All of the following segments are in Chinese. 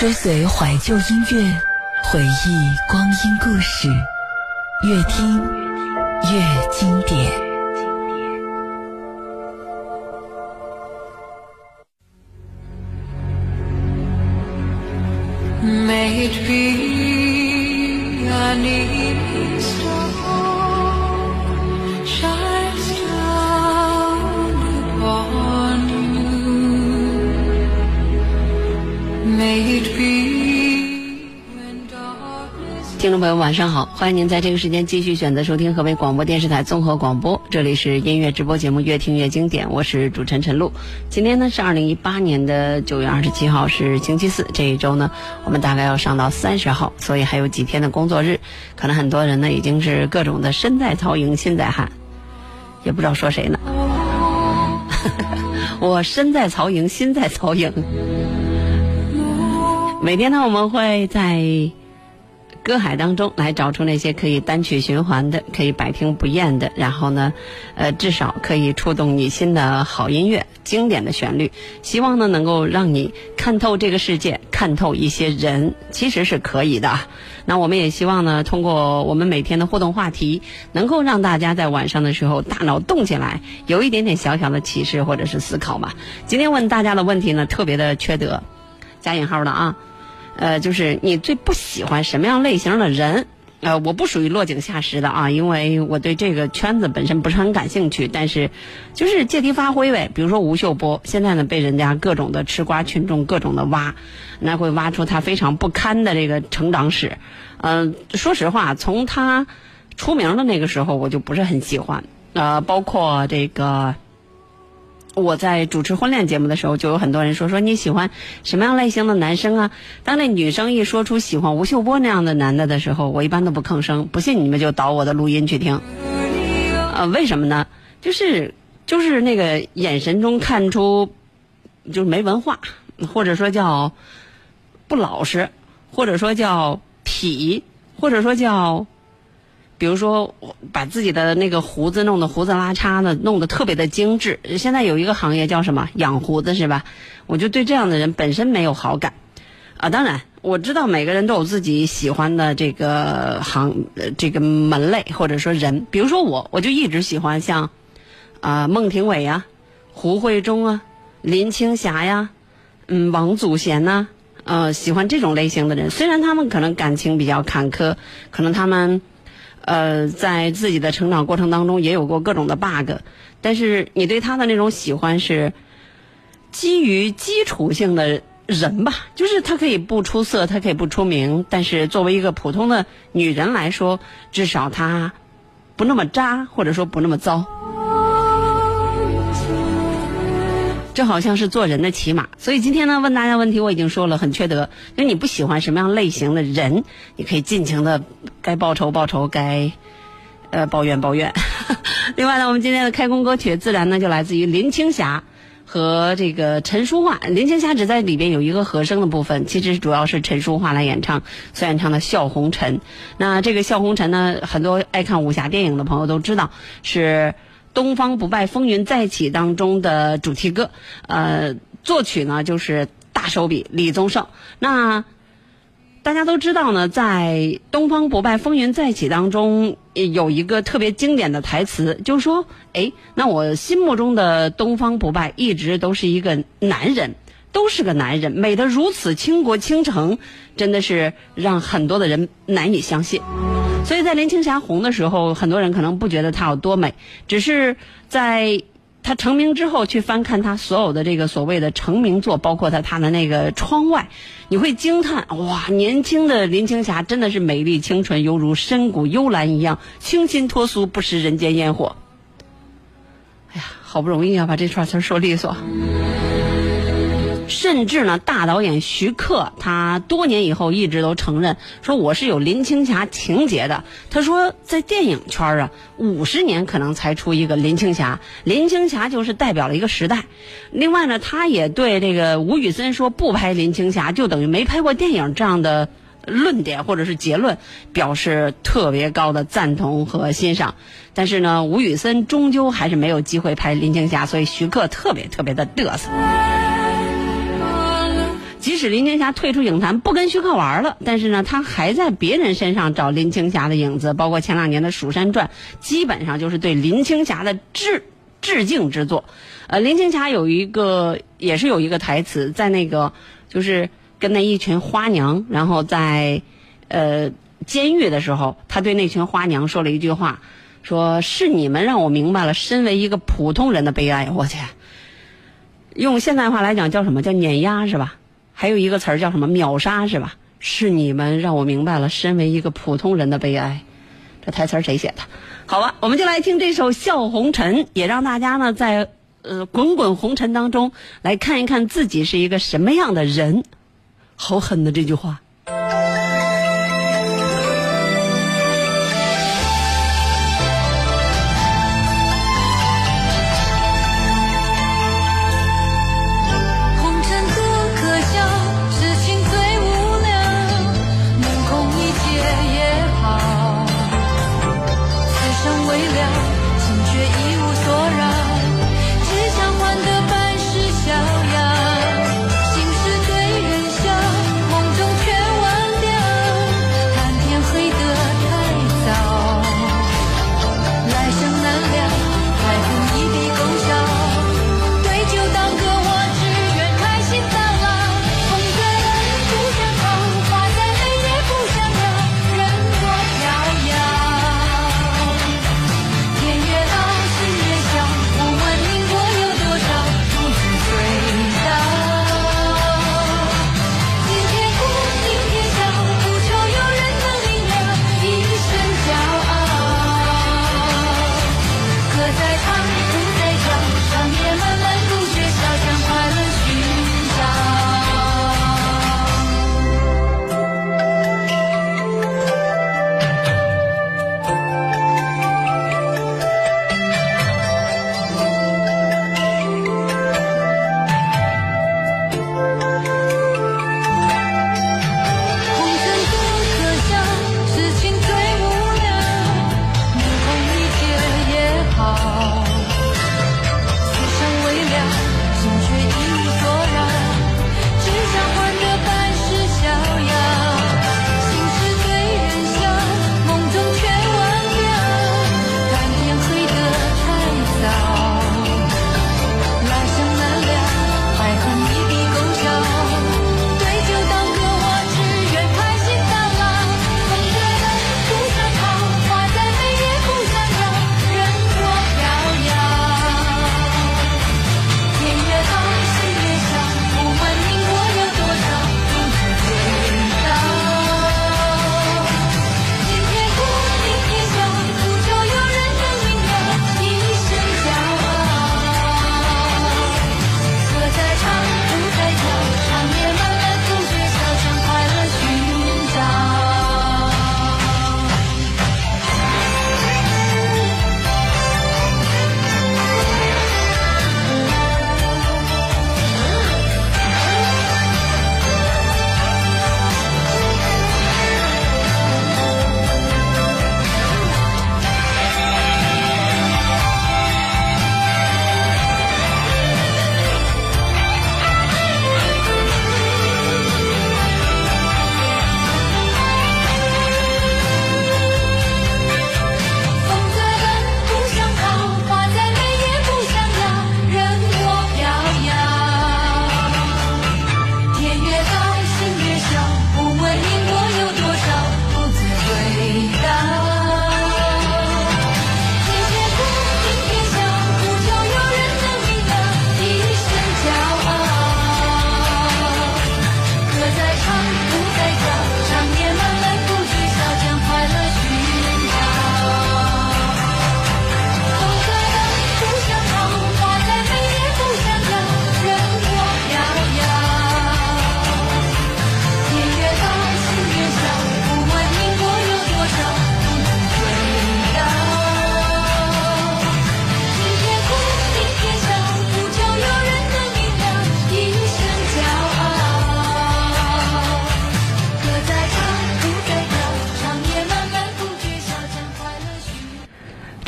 追随怀旧音乐，回忆光阴故事，越听越经典。May it be 听众朋友，晚上好！欢迎您在这个时间继续选择收听河北广播电视台综合广播，这里是音乐直播节目《越听越经典》，我是主持人陈露。今天呢是二零一八年的九月二十七号，是星期四。这一周呢，我们大概要上到三十号，所以还有几天的工作日，可能很多人呢已经是各种的身在曹营心在汉，也不知道说谁呢。我身在曹营心在曹营。每天呢，我们会在歌海当中来找出那些可以单曲循环的、可以百听不厌的，然后呢，呃，至少可以触动你心的好音乐、经典的旋律。希望呢，能够让你看透这个世界，看透一些人，其实是可以的。那我们也希望呢，通过我们每天的互动话题，能够让大家在晚上的时候大脑动起来，有一点点小小的启示或者是思考嘛。今天问大家的问题呢，特别的缺德，加引号的啊。呃，就是你最不喜欢什么样类型的人？呃，我不属于落井下石的啊，因为我对这个圈子本身不是很感兴趣。但是，就是借题发挥呗。比如说吴秀波，现在呢被人家各种的吃瓜群众各种的挖，那会挖出他非常不堪的这个成长史。嗯、说实话，从他出名的那个时候，我就不是很喜欢。呃，包括这个。我在主持婚恋节目的时候，就有很多人说说你喜欢什么样类型的男生啊？当那女生一说出喜欢吴秀波那样的男的的时候，我一般都不吭声。不信你们就导我的录音去听。呃，为什么呢？就是就是那个眼神中看出就是没文化，或者说叫不老实，或者说叫痞，或者说叫。比如说，把自己的那个胡子弄得胡子拉碴的，弄得特别的精致。现在有一个行业叫什么？养胡子是吧？我就对这样的人本身没有好感。啊，当然我知道每个人都有自己喜欢的这个行这个门类或者说人。比如说我，我就一直喜欢像啊孟庭苇呀、胡慧中啊、林青霞呀、嗯王祖贤呐、呃喜欢这种类型的人。虽然他们可能感情比较坎坷，可能他们。呃，在自己的成长过程当中也有过各种的 bug，但是你对他的那种喜欢是基于基础性的人吧，就是他可以不出色，他可以不出名，但是作为一个普通的女人来说，至少他不那么渣，或者说不那么糟。这好像是做人的起码，所以今天呢，问大家问题我已经说了，很缺德。就是你不喜欢什么样类型的人，你可以尽情的该报仇报仇，该呃抱怨抱怨。另外呢，我们今天的开工歌曲自然呢就来自于林青霞和这个陈淑桦。林青霞只在里边有一个和声的部分，其实主要是陈淑桦来演唱，所演唱的《笑红尘》。那这个《笑红尘》呢，很多爱看武侠电影的朋友都知道是。《东方不败风云再起》当中的主题歌，呃，作曲呢就是大手笔李宗盛。那大家都知道呢，在《东方不败风云再起》当中有一个特别经典的台词，就是说，哎，那我心目中的东方不败一直都是一个男人，都是个男人，美得如此倾国倾城，真的是让很多的人难以相信。所以在林青霞红的时候，很多人可能不觉得她有多美，只是在她成名之后去翻看她所有的这个所谓的成名作，包括她她的那个窗外，你会惊叹哇，年轻的林青霞真的是美丽清纯，犹如深谷幽兰一样清新脱俗，不食人间烟火。哎呀，好不容易啊，把这串词说利索。甚至呢，大导演徐克他多年以后一直都承认说我是有林青霞情节的。他说在电影圈啊，五十年可能才出一个林青霞，林青霞就是代表了一个时代。另外呢，他也对这个吴宇森说不拍林青霞就等于没拍过电影这样的论点或者是结论表示特别高的赞同和欣赏。但是呢，吴宇森终究还是没有机会拍林青霞，所以徐克特别特别的嘚瑟。即使林青霞退出影坛，不跟徐克玩了，但是呢，他还在别人身上找林青霞的影子，包括前两年的《蜀山传》，基本上就是对林青霞的致致敬之作。呃，林青霞有一个，也是有一个台词，在那个就是跟那一群花娘，然后在呃监狱的时候，他对那群花娘说了一句话，说是你们让我明白了身为一个普通人的悲哀。我去，用现代话来讲叫什么叫碾压是吧？还有一个词儿叫什么秒杀是吧？是你们让我明白了身为一个普通人的悲哀。这台词儿谁写的？好吧，我们就来听这首《笑红尘》，也让大家呢在呃滚滚红尘当中来看一看自己是一个什么样的人。好狠的这句话。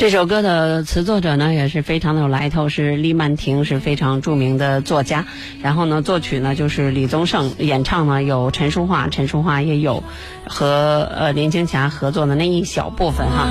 这首歌的词作者呢也是非常的有来头，是李曼婷，是非常著名的作家。然后呢，作曲呢就是李宗盛，演唱呢有陈淑桦，陈淑桦也有和呃林青霞合作的那一小部分哈。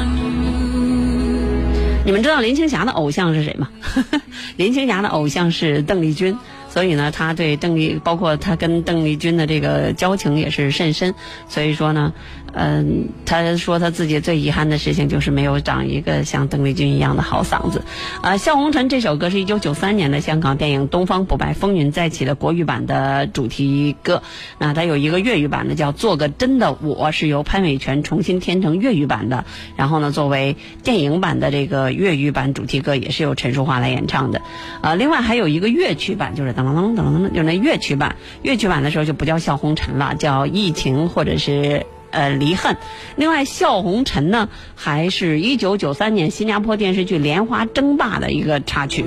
你们知道林青霞的偶像是谁吗？林青霞的偶像是邓丽君。所以呢，他对邓丽，包括他跟邓丽君的这个交情也是甚深。所以说呢，嗯，他说他自己最遗憾的事情就是没有长一个像邓丽君一样的好嗓子。啊，《笑红尘》这首歌是一九九三年的香港电影《东方不败风云再起》的国语版的主题歌。那它有一个粤语版的叫《做个真的我》，是由潘伟全重新填成粤语版的。然后呢，作为电影版的这个粤语版主题歌，也是由陈淑桦来演唱的。啊，另外还有一个乐曲版，就是噔噔噔噔噔，就那乐曲版。乐曲版的时候就不叫《笑红尘》了，叫《疫情》或者是呃《离恨》。另外，《笑红尘》呢，还是一九九三年新加坡电视剧《莲花争霸》的一个插曲。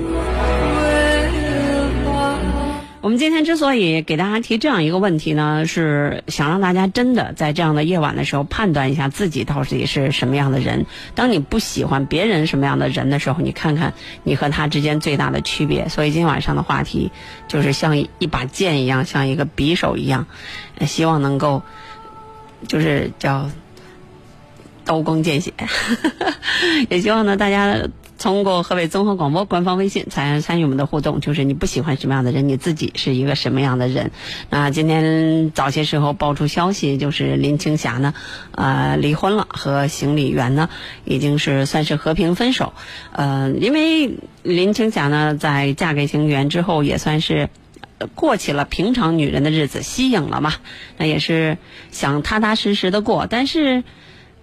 我们今天之所以给大家提这样一个问题呢，是想让大家真的在这样的夜晚的时候判断一下自己到底是什么样的人。当你不喜欢别人什么样的人的时候，你看看你和他之间最大的区别。所以今天晚上的话题就是像一把剑一样，像一个匕首一样，希望能够就是叫刀光剑血。也希望呢大家。通过河北综合广播官方微信参参与我们的互动，就是你不喜欢什么样的人，你自己是一个什么样的人。那今天早些时候爆出消息，就是林青霞呢，呃，离婚了，和邢李元呢，已经是算是和平分手。呃，因为林青霞呢，在嫁给邢李元之后，也算是过起了平常女人的日子，息影了嘛。那也是想踏踏实实的过，但是。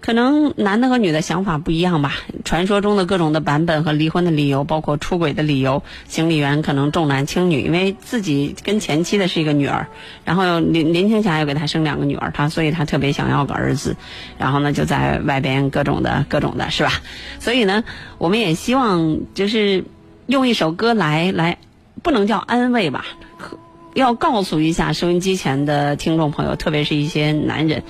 可能男的和女的想法不一样吧。传说中的各种的版本和离婚的理由，包括出轨的理由，行李员可能重男轻女，因为自己跟前妻的是一个女儿，然后林林青霞又给他生两个女儿，他所以他特别想要个儿子，然后呢就在外边各种的各种的是吧？所以呢，我们也希望就是用一首歌来来，不能叫安慰吧，要告诉一下收音机前的听众朋友，特别是一些男人，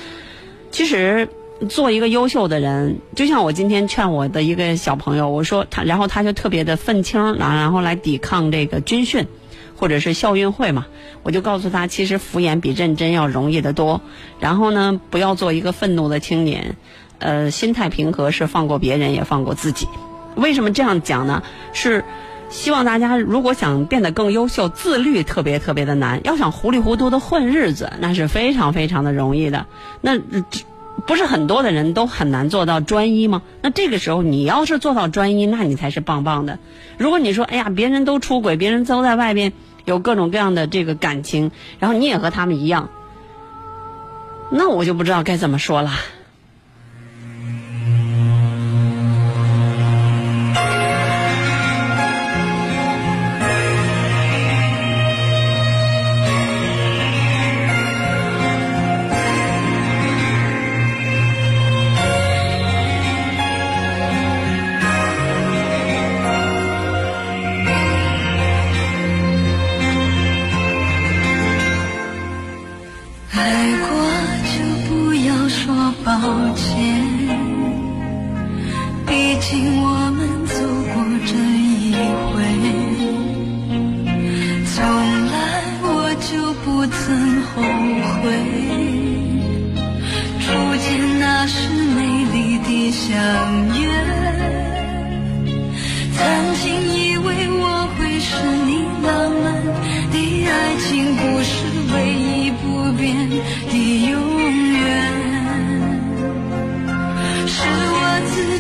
其实。做一个优秀的人，就像我今天劝我的一个小朋友，我说他，然后他就特别的愤青，然然后来抵抗这个军训，或者是校运会嘛。我就告诉他，其实敷衍比认真要容易得多。然后呢，不要做一个愤怒的青年，呃，心态平和是放过别人也放过自己。为什么这样讲呢？是希望大家如果想变得更优秀，自律特别特别的难。要想糊里糊涂的混日子，那是非常非常的容易的。那。不是很多的人都很难做到专一吗？那这个时候你要是做到专一，那你才是棒棒的。如果你说，哎呀，别人都出轨，别人都在外边有各种各样的这个感情，然后你也和他们一样，那我就不知道该怎么说了。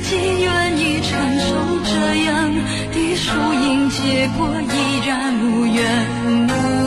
己愿意承受这样的输赢，结果依然无怨无。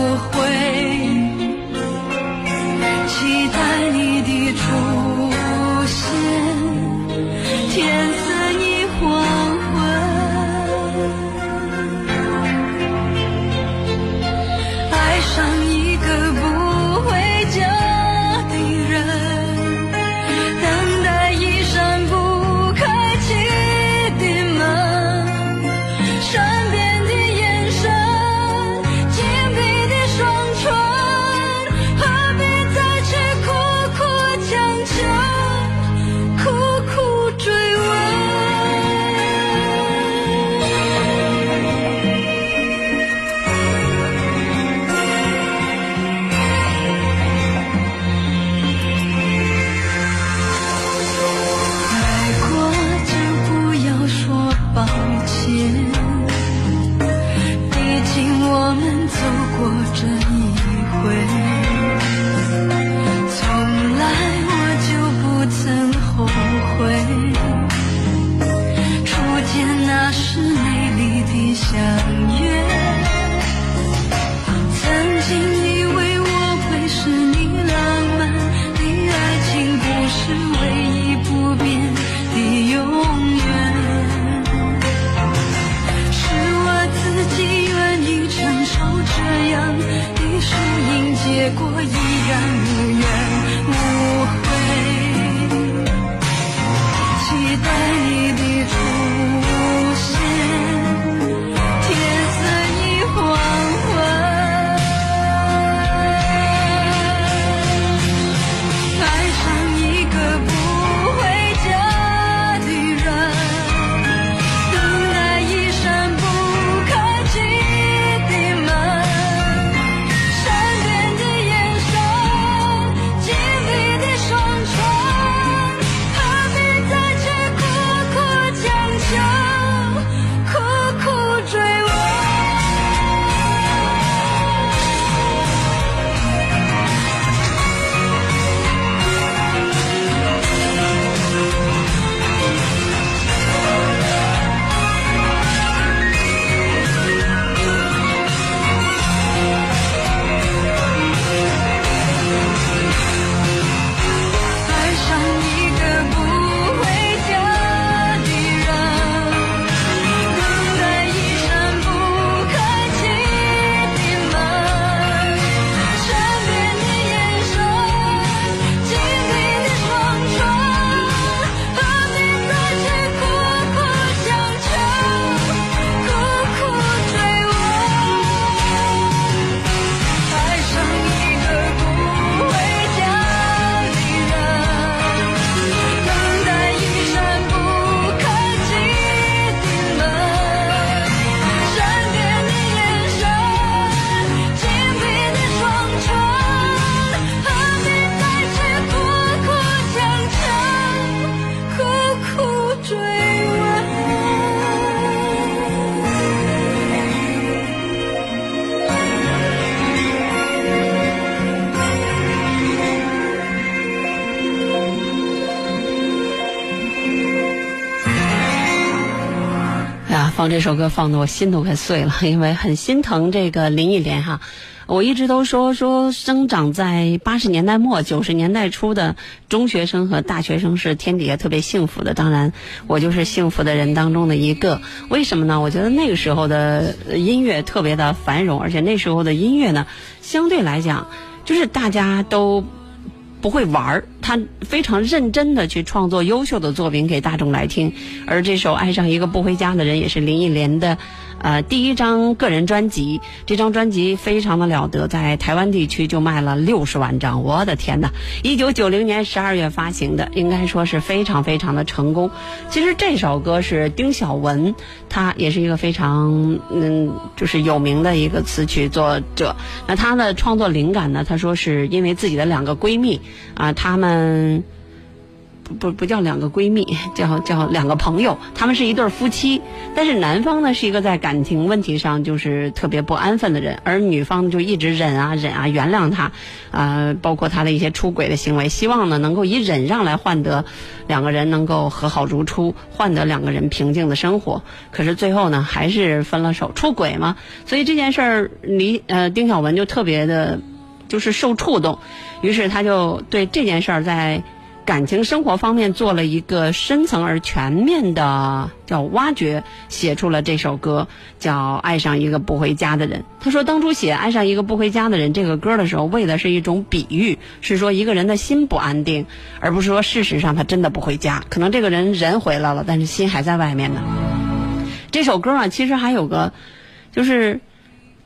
放这首歌放的我心都快碎了，因为很心疼这个林忆莲哈。我一直都说说生长在八十年代末九十年代初的中学生和大学生是天底下特别幸福的，当然我就是幸福的人当中的一个。为什么呢？我觉得那个时候的音乐特别的繁荣，而且那时候的音乐呢，相对来讲就是大家都。不会玩儿，他非常认真的去创作优秀的作品给大众来听。而这首《爱上一个不回家的人》也是林忆莲的，呃，第一张个人专辑。这张专辑非常的了得，在台湾地区就卖了六十万张，我的天哪！一九九零年十二月发行的，应该说是非常非常的成功。其实这首歌是丁晓雯，她也是一个非常嗯，就是有名的一个词曲作者。那她的创作灵感呢，她说是因为自己的两个闺蜜。啊，她们不不不叫两个闺蜜，叫叫两个朋友，他们是一对夫妻。但是男方呢是一个在感情问题上就是特别不安分的人，而女方就一直忍啊忍啊原谅他，啊，包括他的一些出轨的行为，希望呢能够以忍让来换得两个人能够和好如初，换得两个人平静的生活。可是最后呢还是分了手，出轨嘛。所以这件事儿，李呃丁晓文就特别的。就是受触动，于是他就对这件事儿在感情生活方面做了一个深层而全面的叫挖掘，写出了这首歌，叫《爱上一个不回家的人》。他说，当初写《爱上一个不回家的人》这个歌的时候，为的是一种比喻，是说一个人的心不安定，而不是说事实上他真的不回家，可能这个人人回来了，但是心还在外面呢。这首歌啊，其实还有个，就是。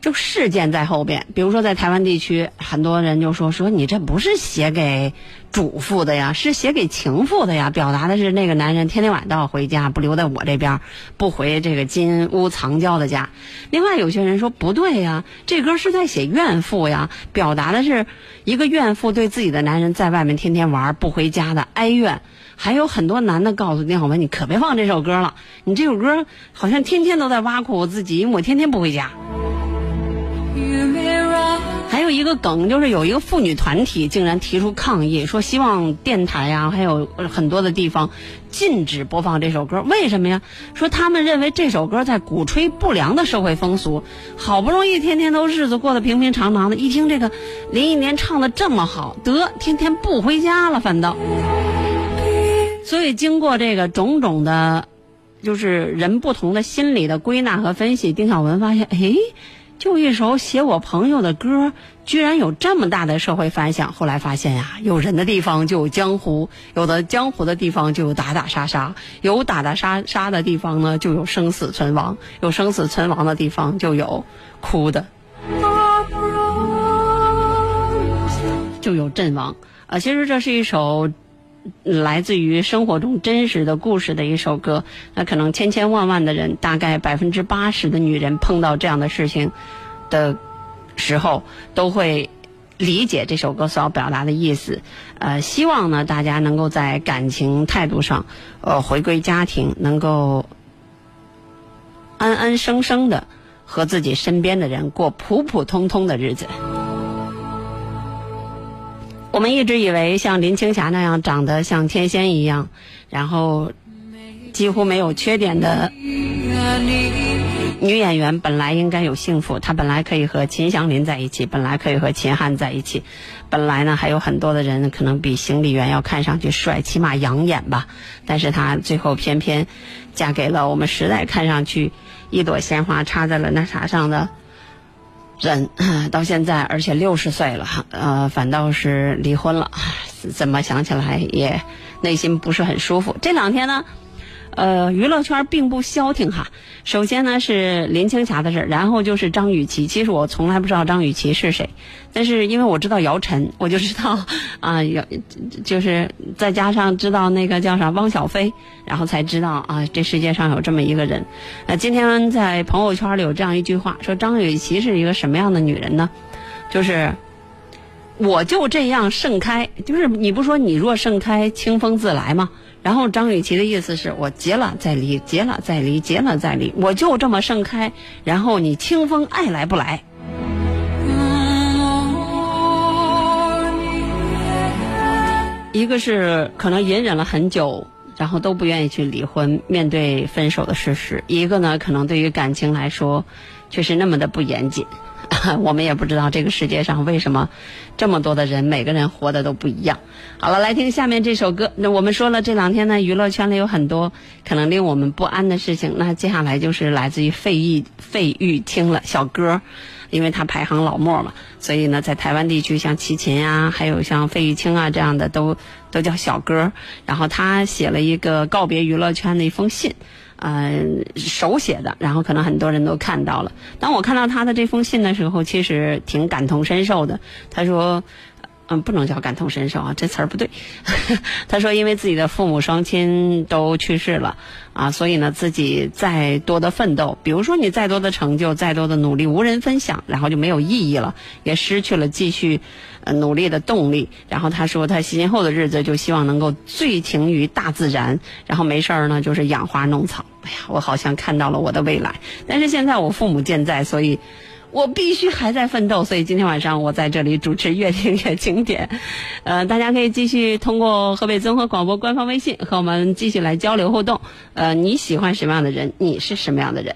就事件在后边，比如说在台湾地区，很多人就说说你这不是写给主妇的呀，是写给情妇的呀，表达的是那个男人天天晚都要回家，不留在我这边，不回这个金屋藏娇的家。另外有些人说不对呀，这歌是在写怨妇呀，表达的是一个怨妇对自己的男人在外面天天玩不回家的哀怨。还有很多男的告诉丁晓文，你可别放这首歌了，你这首歌好像天天都在挖苦我自己，因为我天天不回家。还有一个梗，就是有一个妇女团体竟然提出抗议，说希望电台呀、还有很多的地方禁止播放这首歌。为什么呀？说他们认为这首歌在鼓吹不良的社会风俗。好不容易天天都日子过得平平常常的，一听这个林忆莲唱的这么好，得天天不回家了，反倒。所以经过这个种种的，就是人不同的心理的归纳和分析，丁晓雯发现，哎。就一首写我朋友的歌，居然有这么大的社会反响。后来发现呀，有人的地方就有江湖，有的江湖的地方就有打打杀杀，有打打杀杀的地方呢，就有生死存亡，有生死存亡的地方就有哭的，就有阵亡。啊，其实这是一首来自于生活中真实的故事的一首歌。那可能千千万万的人，大概百分之八十的女人碰到这样的事情的时候，都会理解这首歌所要表达的意思。呃，希望呢，大家能够在感情态度上，呃，回归家庭，能够安安生生的和自己身边的人过普普通通的日子。我们一直以为像林青霞那样长得像天仙一样，然后几乎没有缺点的女演员，本来应该有幸福。她本来可以和秦祥林在一起，本来可以和秦汉在一起，本来呢还有很多的人可能比行李员要看上去帅，起码养眼吧。但是她最后偏偏嫁给了我们时代看上去一朵鲜花插在了那啥上的。人到现在，而且六十岁了，呃，反倒是离婚了。怎么想起来也内心不是很舒服。这两天呢，呃，娱乐圈并不消停哈。首先呢是林青霞的事儿然后就是张雨绮。其实我从来不知道张雨绮是谁，但是因为我知道姚晨，我就知道 啊，姚就是再加上知道那个叫啥汪小菲，然后才知道啊，这世界上有这么一个人。呃，今天在朋友圈里有这样一句话，说张雨绮是一个什么样的女人呢？就是我就这样盛开，就是你不说你若盛开，清风自来吗？然后张雨绮的意思是我结了再离，结了再离，结了再离，我就这么盛开。然后你清风爱来不来？一个是可能隐忍了很久，然后都不愿意去离婚，面对分手的事实；一个呢，可能对于感情来说，却是那么的不严谨。我们也不知道这个世界上为什么这么多的人，每个人活的都不一样。好了，来听下面这首歌。那我们说了，这两天呢，娱乐圈里有很多可能令我们不安的事情。那接下来就是来自于费玉费玉清了，小歌，因为他排行老末嘛，所以呢，在台湾地区像齐秦啊，还有像费玉清啊这样的都都叫小歌。然后他写了一个告别娱乐圈的一封信。嗯，手写的，然后可能很多人都看到了。当我看到他的这封信的时候，其实挺感同身受的。他说。嗯，不能叫感同身受啊，这词儿不对。他说，因为自己的父母双亲都去世了啊，所以呢，自己再多的奋斗，比如说你再多的成就、再多的努力，无人分享，然后就没有意义了，也失去了继续努力的动力。然后他说，他今后的日子就希望能够醉情于大自然，然后没事儿呢就是养花弄草。哎呀，我好像看到了我的未来，但是现在我父母健在，所以。我必须还在奋斗，所以今天晚上我在这里主持《越听越经典》，呃，大家可以继续通过河北综合广播官方微信和我们继续来交流互动。呃，你喜欢什么样的人？你是什么样的人？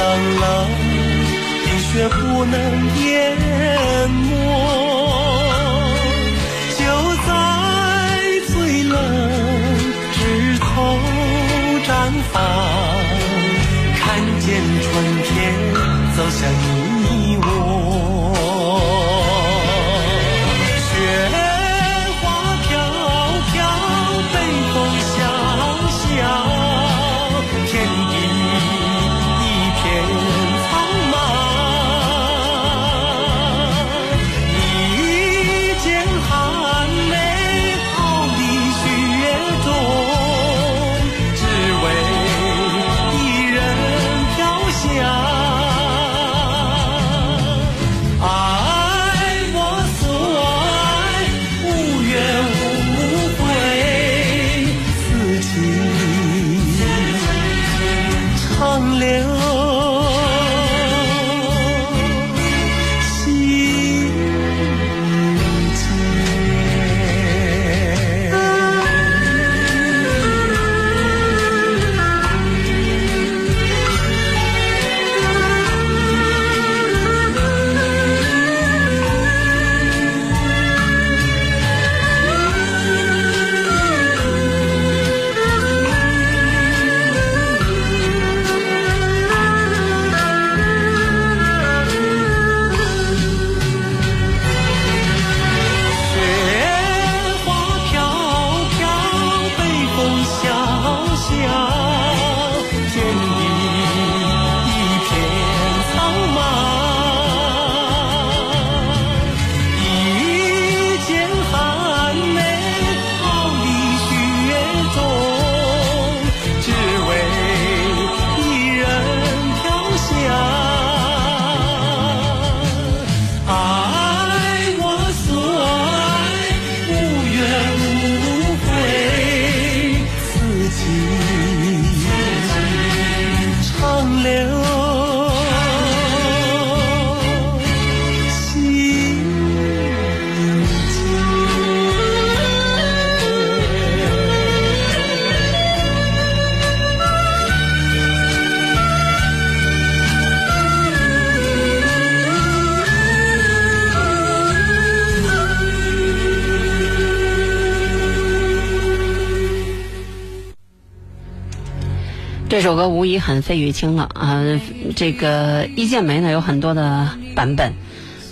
冷冷冰雪不能淹没，就在最冷枝头绽放，看见春天走向你。这首歌无疑很费玉清了啊、这个《一剪梅》呢有很多的版本，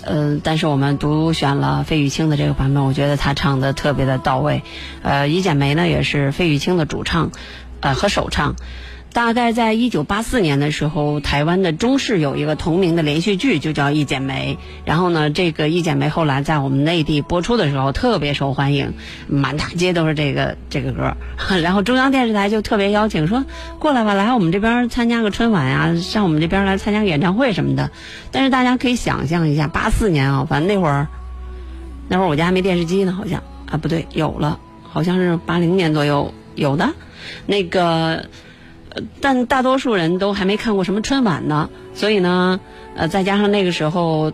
呃，但是我们独选了费玉清的这个版本，我觉得他唱的特别的到位。呃，《一剪梅》呢也是费玉清的主唱，呃和首唱。大概在一九八四年的时候，台湾的中视有一个同名的连续剧，就叫《一剪梅》。然后呢，这个《一剪梅》后来在我们内地播出的时候特别受欢迎，满大街都是这个这个歌。然后中央电视台就特别邀请说，过来吧，来我们这边参加个春晚呀、上我们这边来参加个演唱会什么的。但是大家可以想象一下，八四年啊，反正那会儿，那会儿我家还没电视机呢，好像啊不对，有了，好像是八零年左右有的，那个。但大多数人都还没看过什么春晚呢，所以呢，呃，再加上那个时候，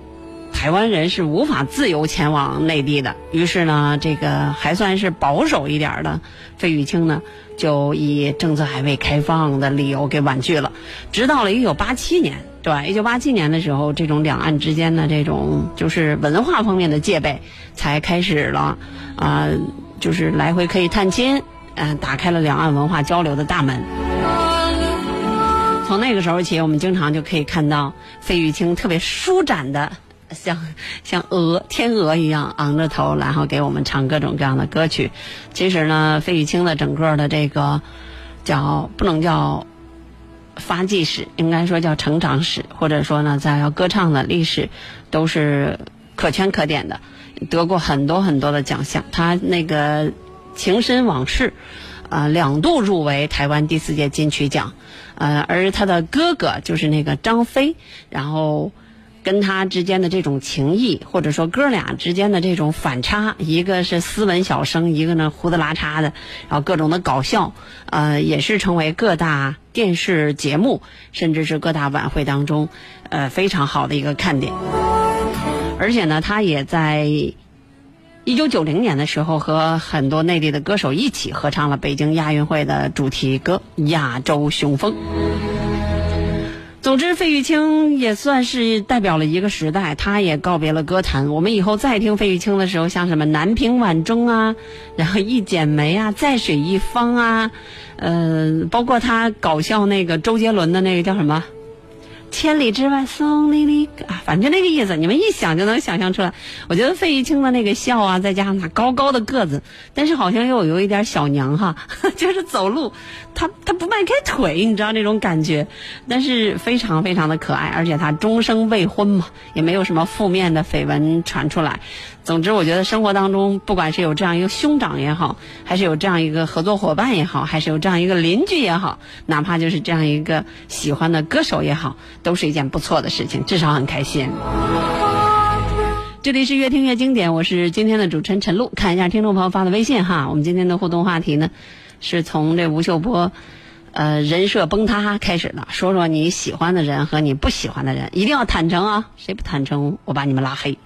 台湾人是无法自由前往内地的，于是呢，这个还算是保守一点的费玉清呢，就以政策还未开放的理由给婉拒了。直到了一九八七年，对吧？一九八七年的时候，这种两岸之间的这种就是文化方面的戒备才开始了，啊、就是来回可以探亲，嗯、打开了两岸文化交流的大门。从那个时候起，我们经常就可以看到费玉清特别舒展的，像像鹅天鹅一样昂着头，然后给我们唱各种各样的歌曲。其实呢，费玉清的整个的这个叫不能叫发迹史，应该说叫成长史，或者说呢，在要歌唱的历史，都是可圈可点的，得过很多很多的奖项。他那个《情深往事》啊、两度入围台湾第四届金曲奖，呃，而他的哥哥就是那个张飞，然后跟他之间的这种情谊，或者说哥俩之间的这种反差，一个是斯文小生，一个呢胡子拉碴的，然后各种的搞笑，呃，也是成为各大电视节目甚至是各大晚会当中，呃，非常好的一个看点。而且呢，他也在一九九零年的时候和很多内地的歌手一起合唱了北京亚运会的主题歌《亚洲雄风》。总之，费玉清也算是代表了一个时代，他也告别了歌坛。我们以后再听费玉清的时候，像什么《南屏晚钟》啊，然后《一剪梅》啊，《在水一方》啊，呃，包括他搞笑那个周杰伦的那个叫什么？千里之外送你离啊，反正那个意思，你们一想就能想象出来。我觉得费玉清的那个笑啊，再加上他高高的个子，但是好像又有一点小娘哈，就是走路，他他不迈开腿，你知道那种感觉，但是非常非常的可爱，而且他终生未婚嘛，也没有什么负面的绯闻传出来。总之，我觉得生活当中，不管是有这样一个兄长也好，还是有这样一个合作伙伴也好，还是有这样一个邻居也好，哪怕就是这样一个喜欢的歌手也好，都是一件不错的事情，至少很开心。这里是越听越经典，我是今天的主持人陈露。看一下听众朋友发的微信哈，我们今天的互动话题呢，是从这吴秀波，呃，人设崩塌开始的。说说你喜欢的人和你不喜欢的人，一定要坦诚啊！谁不坦诚，我把你们拉黑。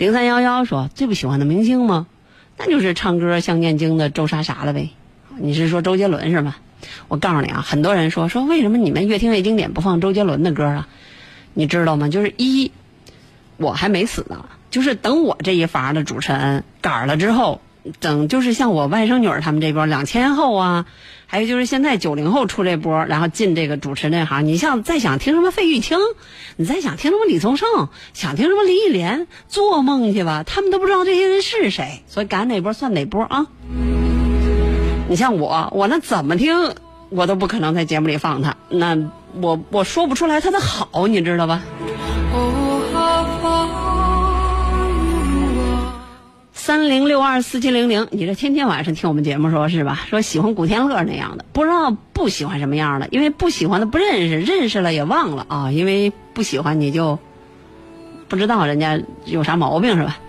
零三幺幺说最不喜欢的明星吗？那就是唱歌像念经的周啥啥了呗。你是说周杰伦是吧？我告诉你啊，很多人说说为什么你们越听越经典不放周杰伦的歌啊？你知道吗？就是一，我还没死呢，就是等我这一伐的主持人杆了之后，等就是像我外甥女儿他们这波两千后啊，还有就是现在九零后出这波，然后进这个主持这行，你像再想听什么费玉清，你再想听什么李宗盛，想听什么林忆莲，做梦去吧，他们都不知道这些人是谁，所以赶哪波算哪波啊。你像我，我那怎么听，我都不可能在节目里放他，那我我说不出来他的好，你知道吧？三零六二四七零零，你这天天晚上听我们节目说是吧？说喜欢古天乐那样的，不知道不喜欢什么样的，因为不喜欢的不认识，认识了也忘了啊，因为不喜欢你就不知道人家有啥毛病是吧？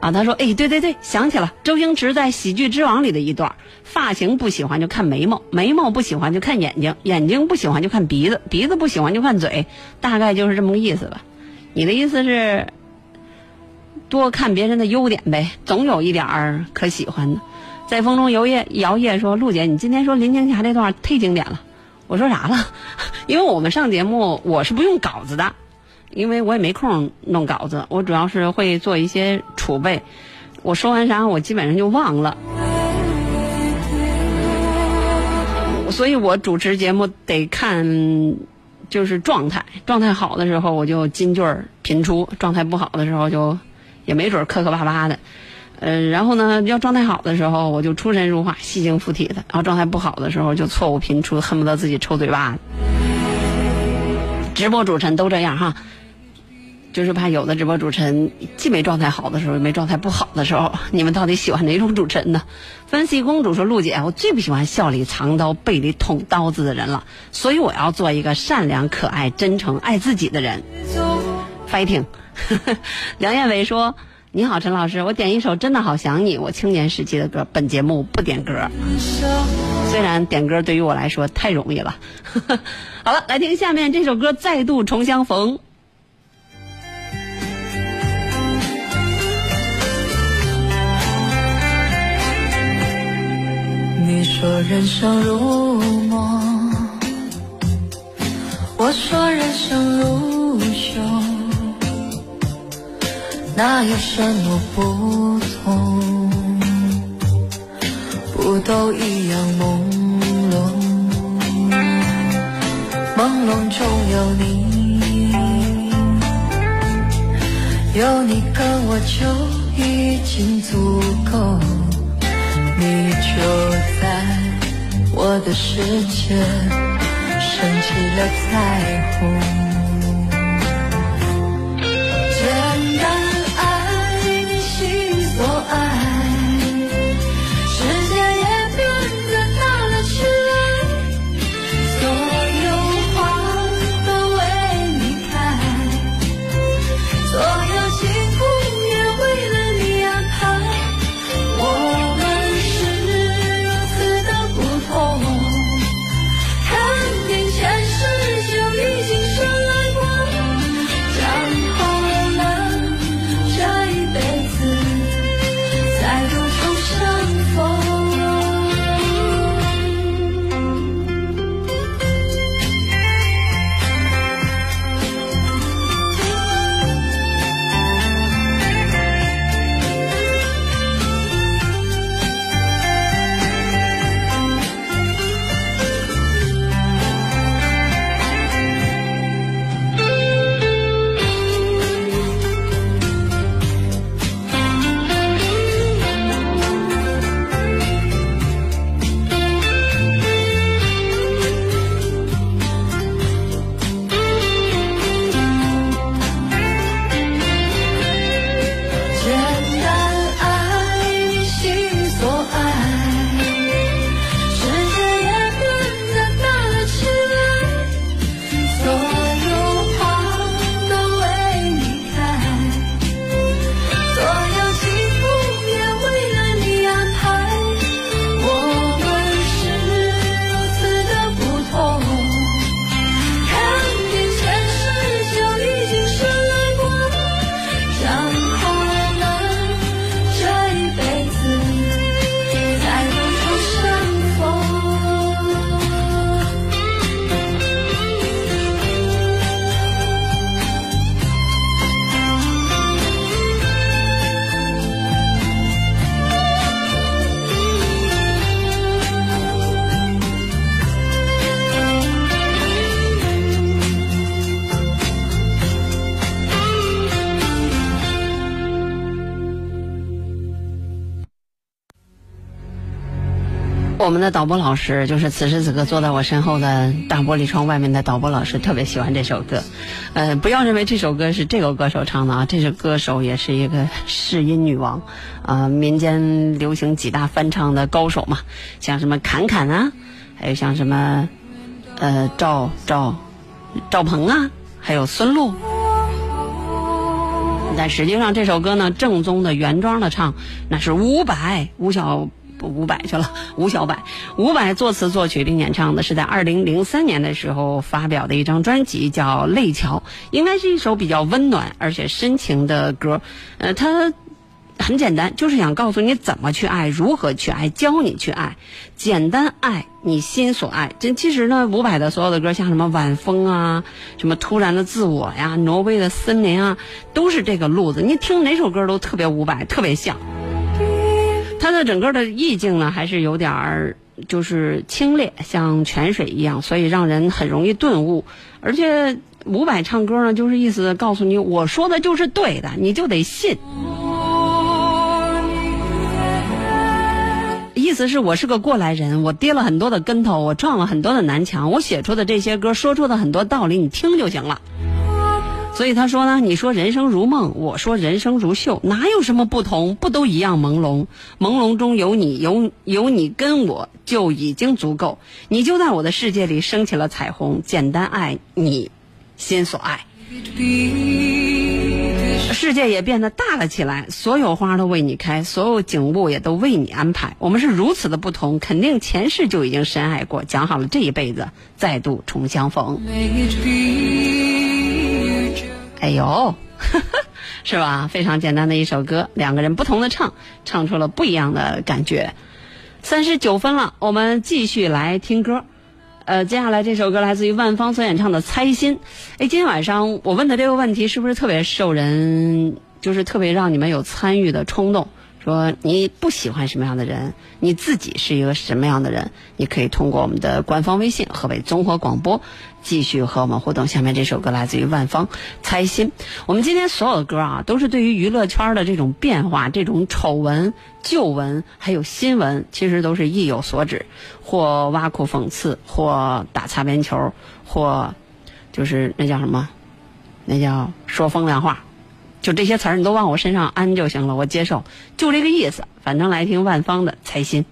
啊，他说，哎，对对对，想起了周星驰在《喜剧之王》里的一段：发型不喜欢就看眉毛，眉毛不喜欢就看眼睛，眼睛不喜欢就看鼻子，鼻子不喜欢就看嘴，大概就是这么个意思吧。你的意思是多看别人的优点呗，总有一点儿可喜欢的。在风中摇曳，摇曳说：“陆姐，你今天说林青霞这段忒经典了。”我说啥了？因为我们上节目我是不用稿子的。因为我也没空弄稿子，我主要是会做一些储备。我说完啥，我基本上就忘了。所以我主持节目得看就是状态，状态好的时候我就金句儿频出，状态不好的时候就也没准儿磕磕巴巴的。呃，然后呢，要状态好的时候，我就出神入化、细精附体的；然后状态不好的时候，就错误频出，恨不得自己抽嘴巴子。直播主持人都这样哈，就是怕有的直播主持人既没状态好的时候，也没状态不好的时候。你们到底喜欢哪种主持人呢？分析公主说：“陆姐，我最不喜欢笑里藏刀、背里捅刀子的人了，所以我要做一个善良、可爱、真诚、爱自己的人。”fighting。梁艳伟说。你好，陈老师，我点一首《真的好想你》，我青年时期的歌。本节目不点歌，虽然点歌对于我来说太容易了。好了，来听下面这首歌《再度重相逢》。你说人生如梦，我说人生如休。哪有什么不同？不都一样朦胧？朦胧中有你，有你跟我就已经足够。你就在我的世界升起了彩虹。我们的导播老师，就是此时此刻坐在我身后的大玻璃窗外面的导播老师，特别喜欢这首歌。呃，不要认为这首歌是这个歌手唱的啊，这首歌手也是一个试音女王，啊，民间流行几大翻唱的高手嘛，像什么侃侃啊，还有像什么呃赵赵赵鹏啊，还有孙露。但实际上这首歌呢，正宗的原装的唱，那是伍佰伍小。五百去了，吴小柏，伍佰作词作曲并演唱的是在二零零三年的时候发表的一张专辑，叫《泪桥》，应该是一首比较温暖而且深情的歌。呃，它很简单，就是想告诉你怎么去爱，如何去爱，教你去爱，简单爱你心所爱。这其实呢，伍佰的所有的歌，像什么晚风啊，什么突然的自我呀，挪威的森林啊，都是这个路子。你听哪首歌都特别伍佰，特别像。它的整个的意境呢，还是有点儿就是清冽，像泉水一样，所以让人很容易顿悟。而且伍佰唱歌呢，就是意思告诉你，我说的就是对的，你就得信。意思是我是个过来人，我跌了很多的跟头，我撞了很多的南墙，我写出的这些歌，说出的很多道理，你听就行了。所以他说呢，你说人生如梦，我说人生如秀，哪有什么不同？不都一样朦胧？朦胧中有你，有有你跟我就已经足够。你就在我的世界里升起了彩虹，简单爱你，心所爱。世界也变得大了起来，所有花都为你开，所有景物也都为你安排。我们是如此的不同，肯定前世就已经深爱过，讲好了这一辈子再度重相逢。哎呦，是吧？非常简单的一首歌，两个人不同的唱，唱出了不一样的感觉。三十九分了，我们继续来听歌。呃，接下来这首歌来自于万芳所演唱的《猜心》。哎，今天晚上我问的这个问题是不是特别受人，就是特别让你们有参与的冲动？说你不喜欢什么样的人，你自己是一个什么样的人？你可以通过我们的官方微信“河北综合广播”继续和我们互动。下面这首歌来自于万芳，《猜心》。我们今天所有的歌啊，都是对于娱乐圈的这种变化、这种丑闻、旧闻还有新闻，其实都是意有所指，或挖苦讽刺，或打擦边球，或就是那叫什么？那叫说风凉话。就这些词儿，你都往我身上安就行了，我接受，就这个意思。反正来听万芳的《猜心》。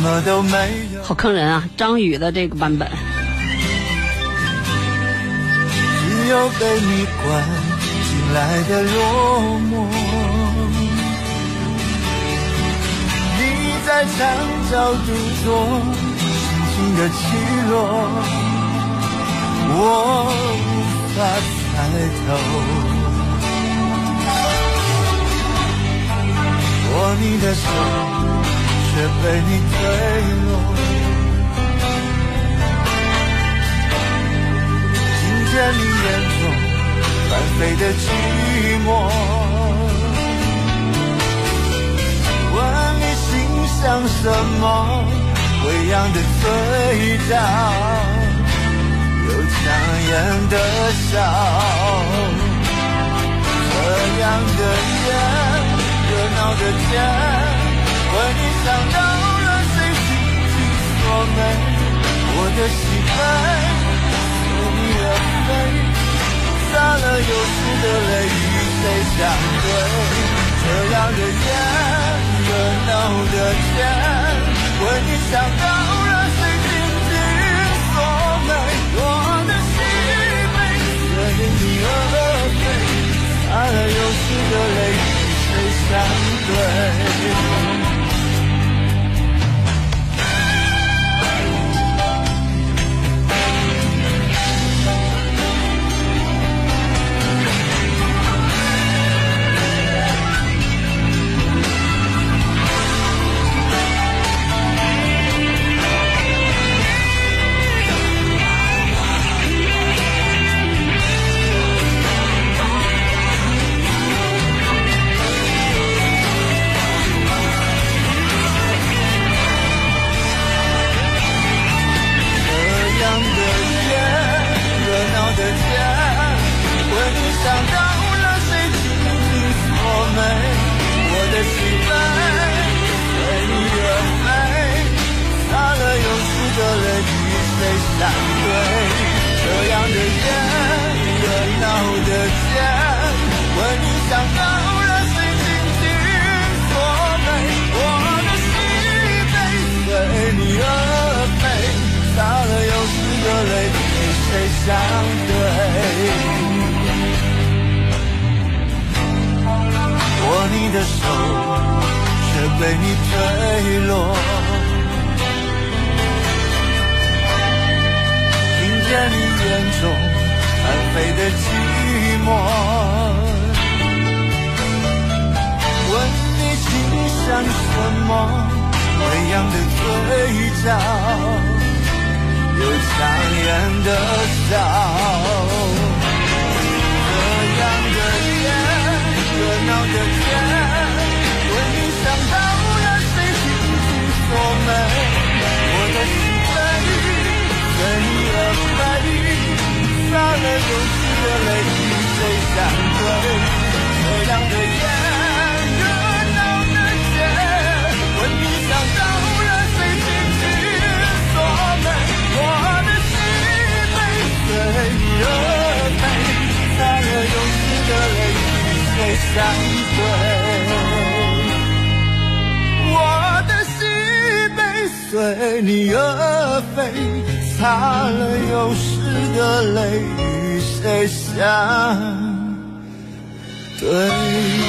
么都没有。好坑人啊！张宇的这个版本。只有被你关进来的落寞。你在墙角独坐，心情的起落，我无法猜透。握你的手，却被你推落。听见你眼中翻飞的寂寞，问你心想什么？微扬的嘴角，有强颜的笑，这样的夜。热闹的天，为你想到了谁紧紧锁眉，我的心扉随你而飞，洒了又湿的泪与谁相对？这样的夜，热闹的天，为你想到了谁紧紧锁眉，我的心扉随你而飞，洒了又湿的泪与谁。相对。擦了又湿的泪与谁相对？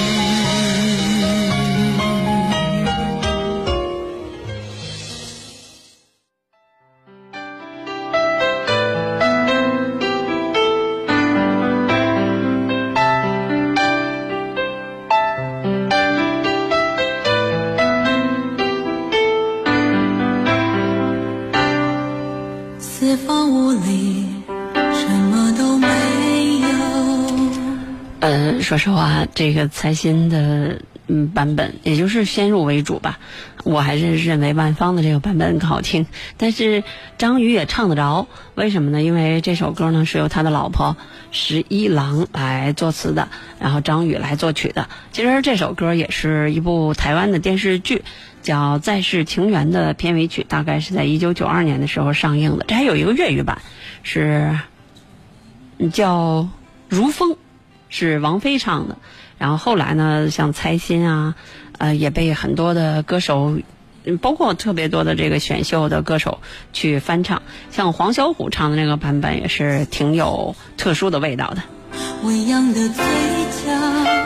说实话，这个财新的嗯版本，也就是先入为主吧，我还是认为万芳的这个版本更好听。但是张宇也唱得着，为什么呢？因为这首歌呢是由他的老婆十一郎来作词的，然后张宇来作曲的。其实这首歌也是一部台湾的电视剧。叫《再世情缘》的片尾曲，大概是在一九九二年的时候上映的。这还有一个粤语版，是叫《如风》，是王菲唱的。然后后来呢，像猜心啊，呃，也被很多的歌手，包括特别多的这个选秀的歌手去翻唱。像黄小琥唱的那个版本也是挺有特殊的味道的。未央的嘴角，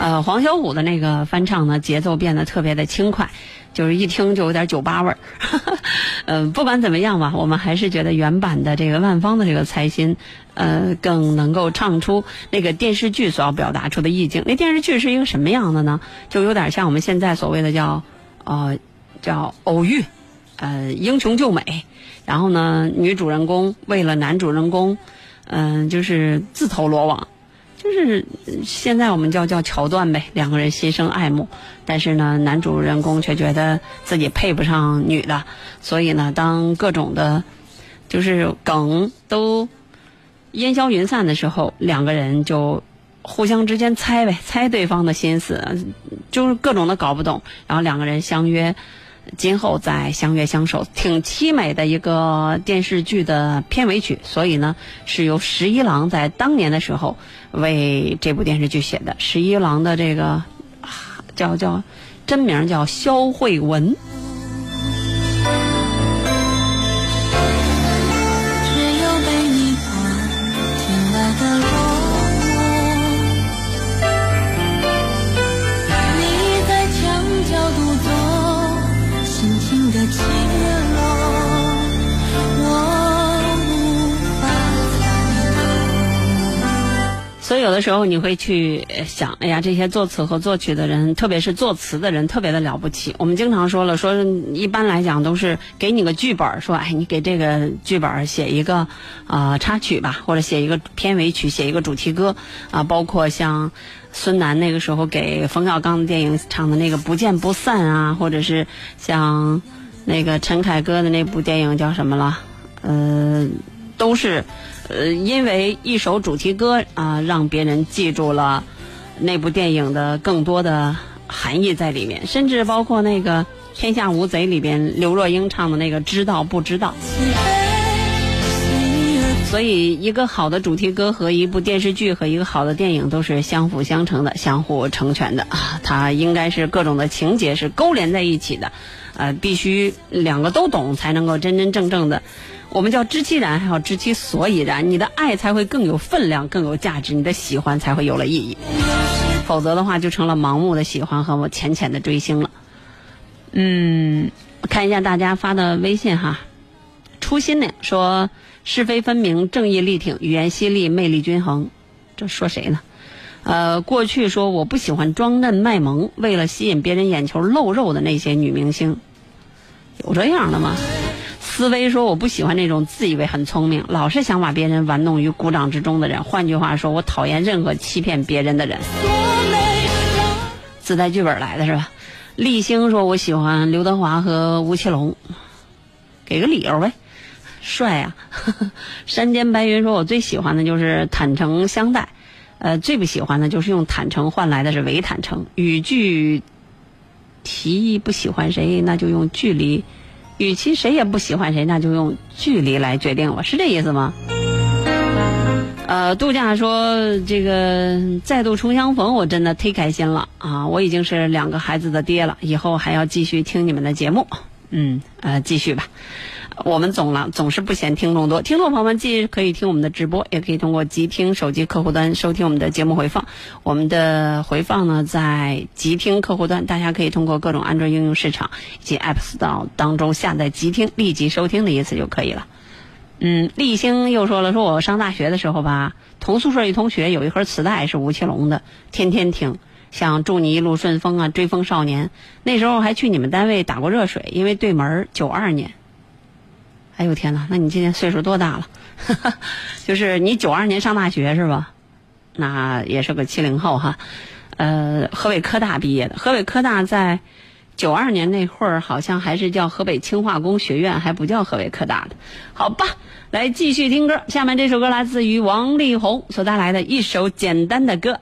呃，黄小琥的那个翻唱呢，节奏变得特别的轻快，就是一听就有点酒吧味儿。呃，不管怎么样吧，我们还是觉得原版的这个万芳的这个蔡欣，呃，更能够唱出那个电视剧所要表达出的意境。那电视剧是一个什么样的呢？就有点像我们现在所谓的叫呃叫偶遇，呃英雄救美。然后呢，女主人公为了男主人公，嗯、就是自投罗网。就是现在我们叫叫桥段呗，两个人心生爱慕，但是呢，男主人公却觉得自己配不上女的，所以呢，当各种的，就是梗都烟消云散的时候，两个人就互相之间猜呗，猜对方的心思，就是各种的搞不懂，然后两个人相约。今后再相约相守，挺凄美的一个电视剧的片尾曲，所以呢，是由十一郎在当年的时候为这部电视剧写的。十一郎的这个啊叫叫真名叫肖慧文，有的时候你会去想，哎呀，这些作词和作曲的人，特别是作词的人，特别的了不起。我们经常说了，说一般来讲都是给你个剧本，说，哎，你给这个剧本写一个啊、插曲吧，或者写一个片尾曲，写一个主题歌啊、包括像孙楠那个时候给冯小刚的电影唱的那个《不见不散》啊，或者是像那个陈凯歌的那部电影叫什么了？呃，都是呃因为一首主题歌啊、让别人记住了那部电影的更多的含义在里面，甚至包括那个《天下无贼》里边刘若英唱的那个“知道不知道”。所以，一个好的主题歌和一部电视剧和一个好的电影都是相辅相成的、相互成全的啊。它应该是各种的情节是勾连在一起的，呃，必须两个都懂才能够真真正正的，我们叫知其然，还要知其所以然。你的爱才会更有分量、更有价值，你的喜欢才会有了意义。否则的话，就成了盲目的喜欢和我浅浅的追星了。嗯，看一下大家发的微信哈。初心呢说是非分明、正义力挺、语言犀利、魅力均衡，这说谁呢？呃，过去说我不喜欢装嫩卖萌，为了吸引别人眼球露肉的那些女明星，有这样的吗？思维说我不喜欢那种自以为很聪明，老是想把别人玩弄于股掌之中的人。换句话说，我讨厌任何欺骗别人的人。自带剧本来的是吧？立星说我喜欢刘德华和吴奇隆，给个理由呗。帅啊！山间白云说我最喜欢的就是坦诚相待，呃，最不喜欢的就是用坦诚换来的是伪坦诚。语句提议不喜欢谁，那就用距离；与其谁也不喜欢谁，那就用距离来决定。我是这意思吗？呃，度假说这个再度重相逢，我真的忒开心了啊！我已经是两个孩子的爹了，以后还要继续听你们的节目。嗯，呃，继续吧。我们总了总是不嫌听众多，听众朋友们既可以听我们的直播，也可以通过极听手机客户端收听我们的节目回放。我们的回放呢，在极听客户端，大家可以通过各种安卓应用市场以及 App Store 当中下载极听，立即收听的意思就可以了。嗯，立星又说了，说我上大学的时候吧，同宿舍一同学有一盒磁带是吴奇隆的，天天听，像《祝你一路顺风》啊，《追风少年》。那时候还去你们单位打过热水，因为对门九二年。哎呦天哪，那你今年岁数多大了？就是你九二年上大学是吧？那也是个七零后哈。呃，河北科大毕业的，河北科大在九二年那会儿好像还是叫河北轻化工学院，还不叫河北科大的。好吧，来继续听歌，下面这首歌来自于王力宏所带来的一首简单的歌。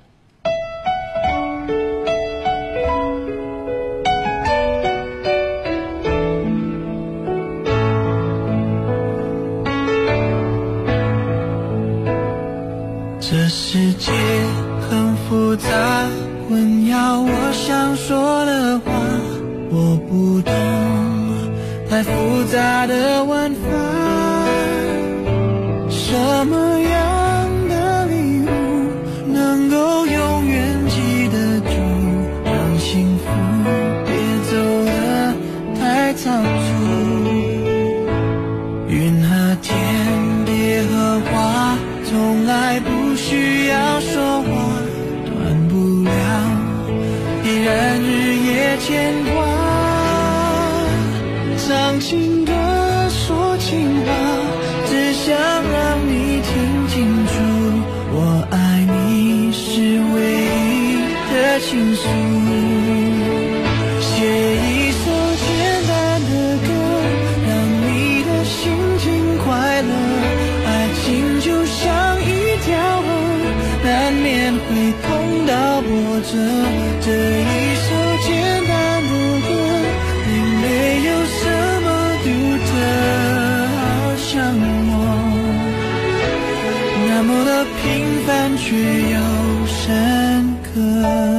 复杂，混淆我想说的话，我不懂太复杂的问深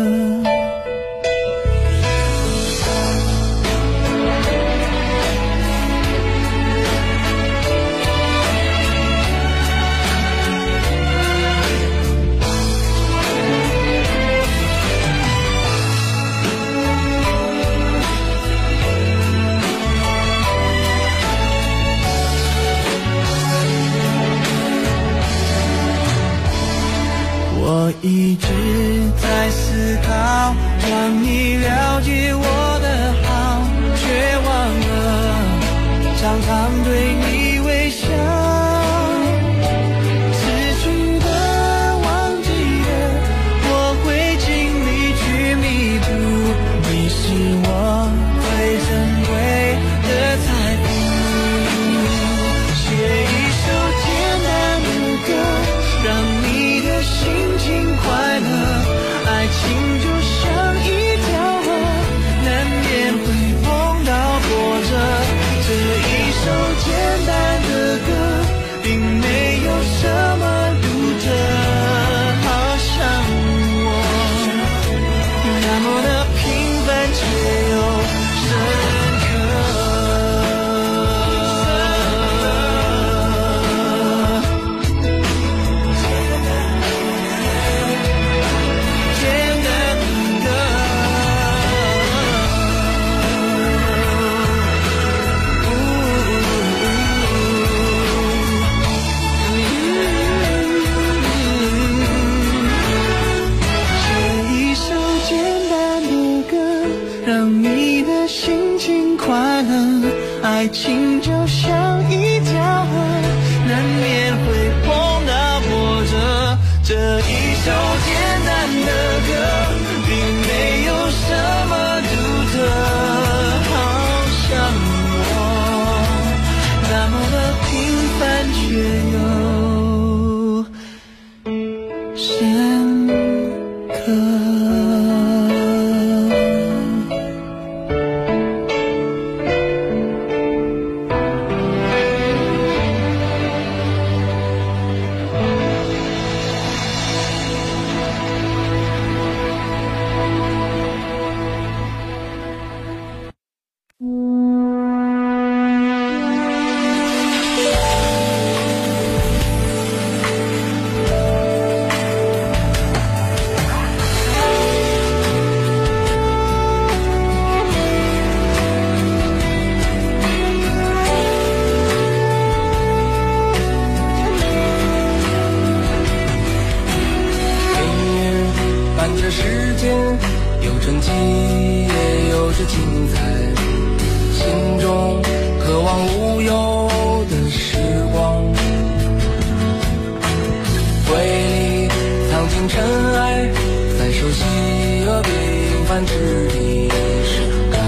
平凡之地盛开。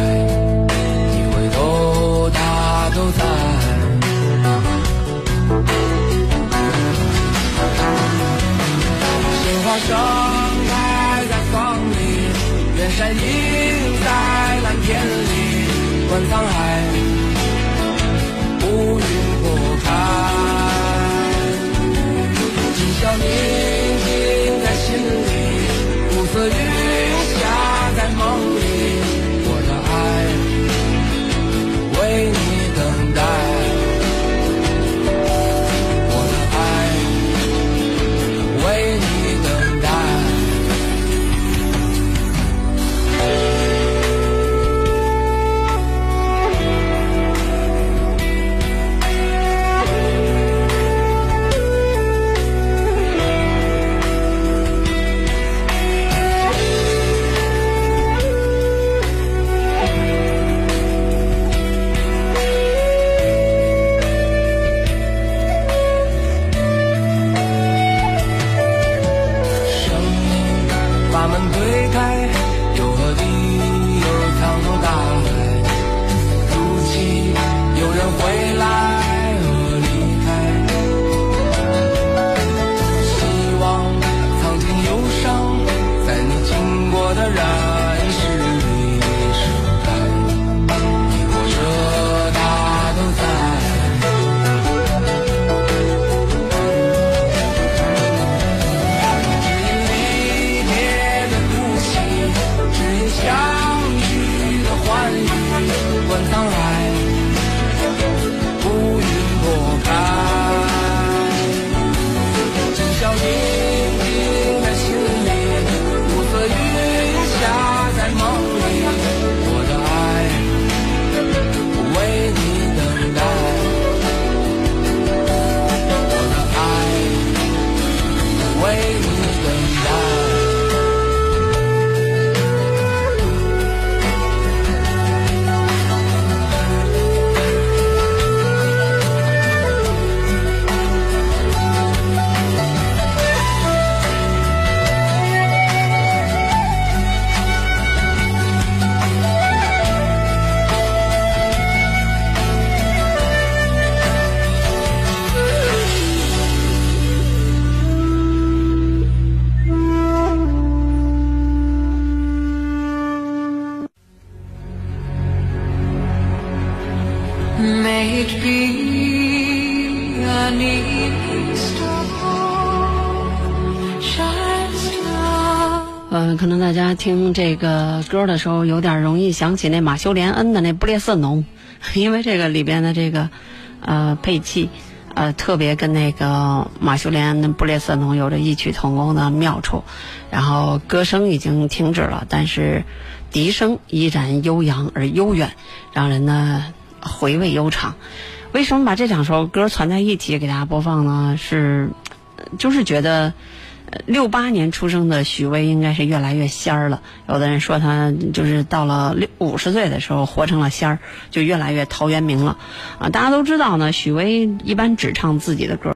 一回头，它都在。鲜花盛开在风里，远山映在蓝天里，观沧海，歌的时候，有点容易想起那马修·连恩的那《布列瑟农》，因为这个里边的这个呃配器，呃特别跟那个马修·连恩的《布列瑟农》有着异曲同工的妙处。然后歌声已经停止了，但是笛声依然悠扬而悠远，让人呢回味悠长。为什么把这两首歌攒在一起给大家播放呢？是，就是觉得。六八年出生的许巍应该是越来越仙儿了。有的人说他就是到了六五十岁的时候活成了仙儿，就越来越陶渊明了。啊，大家都知道呢，许巍一般只唱自己的歌。